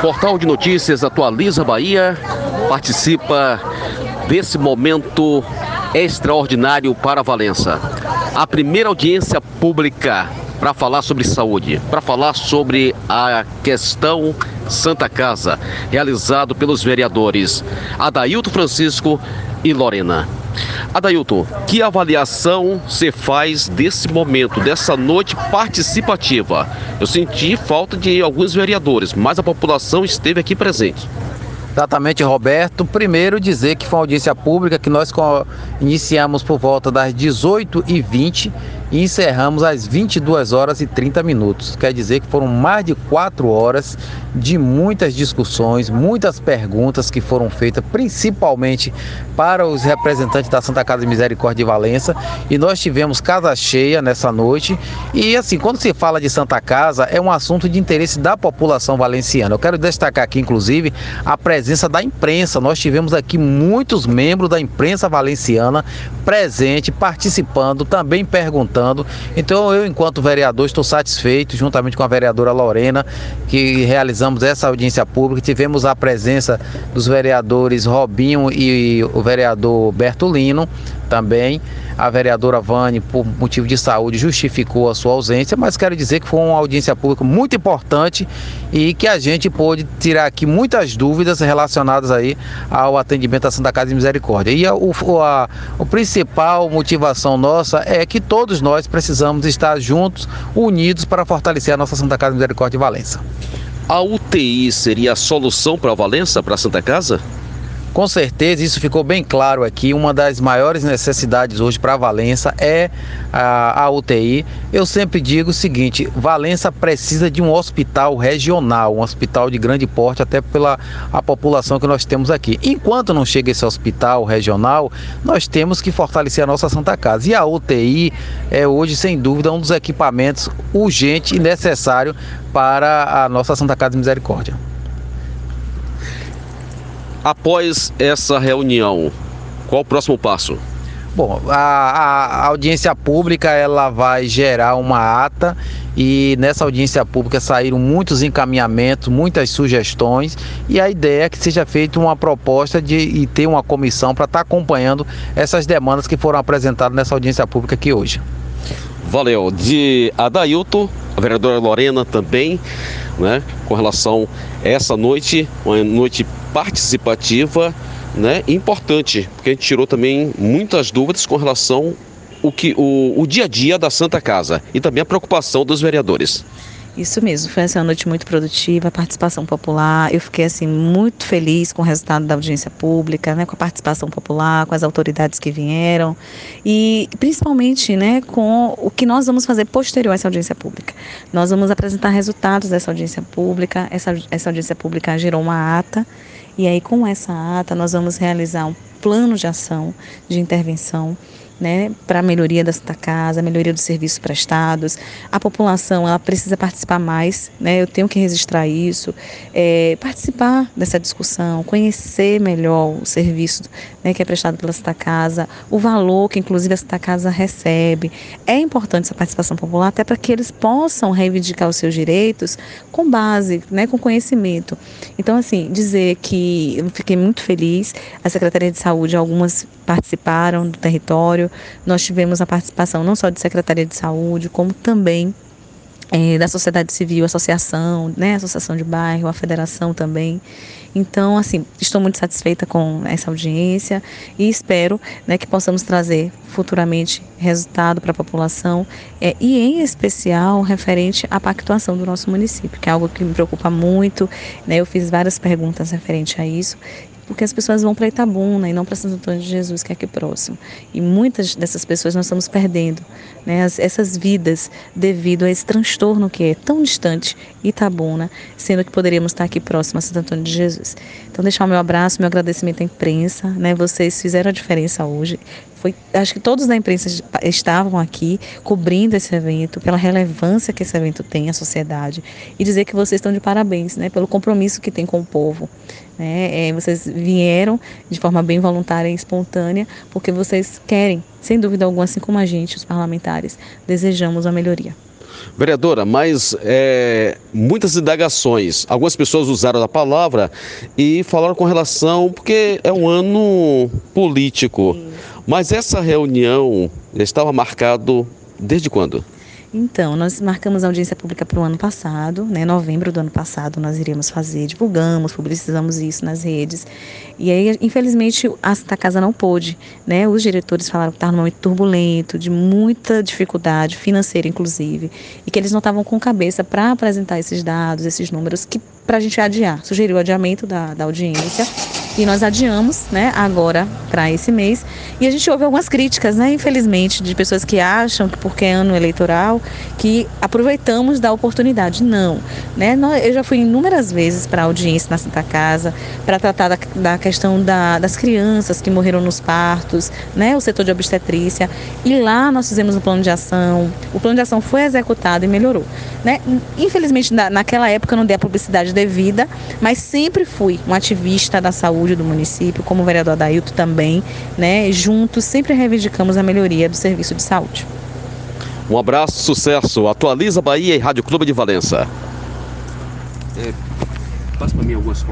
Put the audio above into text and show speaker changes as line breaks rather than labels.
Portal de Notícias Atualiza Bahia participa desse momento extraordinário para Valença. A primeira audiência pública para falar sobre saúde, para falar sobre a questão Santa Casa, realizado pelos vereadores Adailto Francisco e Lorena. Adailton, que avaliação você faz desse momento, dessa noite participativa? Eu senti falta de alguns vereadores, mas a população esteve aqui presente.
Exatamente, Roberto. Primeiro dizer que foi uma audiência pública que nós iniciamos por volta das 18h20 e encerramos às 22 horas e 30 minutos. Quer dizer que foram mais de quatro horas de muitas discussões, muitas perguntas que foram feitas, principalmente para os representantes da Santa Casa de Misericórdia de Valença. E nós tivemos casa cheia nessa noite. E assim, quando se fala de Santa Casa, é um assunto de interesse da população valenciana. Eu quero destacar aqui, inclusive, a presença da imprensa. Nós tivemos aqui muitos membros da imprensa valenciana presente, participando, também perguntando então eu, enquanto vereador, estou satisfeito, juntamente com a vereadora Lorena, que realizamos essa audiência pública. Tivemos a presença dos vereadores Robinho e o vereador Bertolino também. A vereadora Vane, por motivo de saúde, justificou a sua ausência, mas quero dizer que foi uma audiência pública muito importante e que a gente pôde tirar aqui muitas dúvidas relacionadas aí ao atendimento da Santa Casa de Misericórdia. E a, a, a principal motivação nossa é que todos nós precisamos estar juntos, unidos para fortalecer a nossa Santa Casa de Misericórdia de Valença.
A UTI seria a solução para a Valença, para a Santa Casa?
Com certeza, isso ficou bem claro aqui. Uma das maiores necessidades hoje para Valença é a, a, UTI. Eu sempre digo o seguinte: Valença precisa de um hospital regional, um hospital de grande porte, até pela a população que nós temos aqui. Enquanto não chega esse hospital regional, nós temos que fortalecer a nossa Santa Casa. E a UTI é hoje, sem dúvida, um dos equipamentos urgente e necessário para a nossa Santa Casa de Misericórdia.
Após essa reunião, qual o próximo passo?
Bom, a, a, audiência pública ela vai gerar uma ata e nessa audiência pública saíram muitos encaminhamentos, muitas sugestões e a ideia é que seja feita uma proposta de e ter uma comissão para estar tá acompanhando essas demandas que foram apresentadas nessa audiência pública aqui hoje.
Valeu. De Adailton, a vereadora Lorena também, né, com relação a essa noite, uma noite participativa, né, importante, porque a gente tirou também muitas dúvidas com relação o que o, o dia a dia da Santa Casa e também a preocupação dos vereadores.
Isso mesmo, foi uma noite muito produtiva, participação popular. Eu fiquei assim muito feliz com o resultado da audiência pública, né, com a participação popular, com as autoridades que vieram e principalmente, né, com o que nós vamos fazer posterior a essa audiência pública. Nós vamos apresentar resultados dessa audiência pública. Essa, essa audiência pública gerou uma ata e aí com essa ata nós vamos realizar um plano de ação de intervenção né, para a melhoria desta casa, a melhoria dos serviços prestados. A população ela precisa participar mais, né, eu tenho que registrar isso, é, participar dessa discussão, conhecer melhor o serviço né, que é prestado pela Santa Casa, o valor que inclusive a Santa Casa recebe. É importante essa participação popular até para que eles possam reivindicar os seus direitos com base, né, com conhecimento. Então, assim, dizer que eu fiquei muito feliz, a Secretaria de Saúde, algumas participaram do território, nós tivemos a participação não só de Secretaria de Saúde, como também é, da sociedade civil, associação, né, associação de bairro, a federação também. Então, assim, estou muito satisfeita com essa audiência e espero né, que possamos trazer futuramente resultado para a população é, e, em especial, referente à pactuação do nosso município, que é algo que me preocupa muito. Né, eu fiz várias perguntas referente a isso porque as pessoas vão para Itabuna e não para Santo Antônio de Jesus, que é aqui próximo. E muitas dessas pessoas nós estamos perdendo, né, as, essas vidas devido a esse transtorno que é tão distante Itabuna, sendo que poderíamos estar aqui próximo a Santo Antônio de Jesus. Então, deixar o meu abraço, meu agradecimento à imprensa, né, vocês fizeram a diferença hoje. Foi, acho que todos da imprensa estavam aqui cobrindo esse evento, pela relevância que esse evento tem à sociedade, e dizer que vocês estão de parabéns, né, pelo compromisso que tem com o povo. Né? É, vocês vieram de forma bem voluntária e espontânea, porque vocês querem, sem dúvida alguma, assim como a gente, os parlamentares, desejamos a melhoria.
Vereadora, mas é, muitas indagações, algumas pessoas usaram a palavra e falaram com relação, porque é um ano político, mas essa reunião estava marcado desde quando?
Então, nós marcamos a audiência pública para o ano passado, né? Novembro do ano passado nós iríamos fazer, divulgamos, publicizamos isso nas redes. E aí, infelizmente, a Santa Casa não pôde, né? Os diretores falaram que estava num momento turbulento, de muita dificuldade financeira, inclusive, e que eles não estavam com cabeça para apresentar esses dados, esses números, que para a gente adiar. Sugeriu o adiamento da, da audiência e nós adiamos, né, agora para esse mês. E a gente ouve algumas críticas, né, infelizmente, de pessoas que acham que porque é ano eleitoral que aproveitamos da oportunidade. Não, né? Eu já fui inúmeras vezes para audiência na Santa Casa para tratar da, da questão da, das crianças que morreram nos partos, né, o setor de obstetrícia. E lá nós fizemos um plano de ação. O plano de ação foi executado e melhorou, né? Infelizmente na, naquela época não dei a publicidade devida, mas sempre fui um ativista da saúde saúde do município, como o vereador Adailto também, né? Juntos sempre reivindicamos a melhoria do serviço de saúde.
Um abraço, sucesso. Atualiza Bahia e Rádio Clube de Valença. É, passa para mim algumas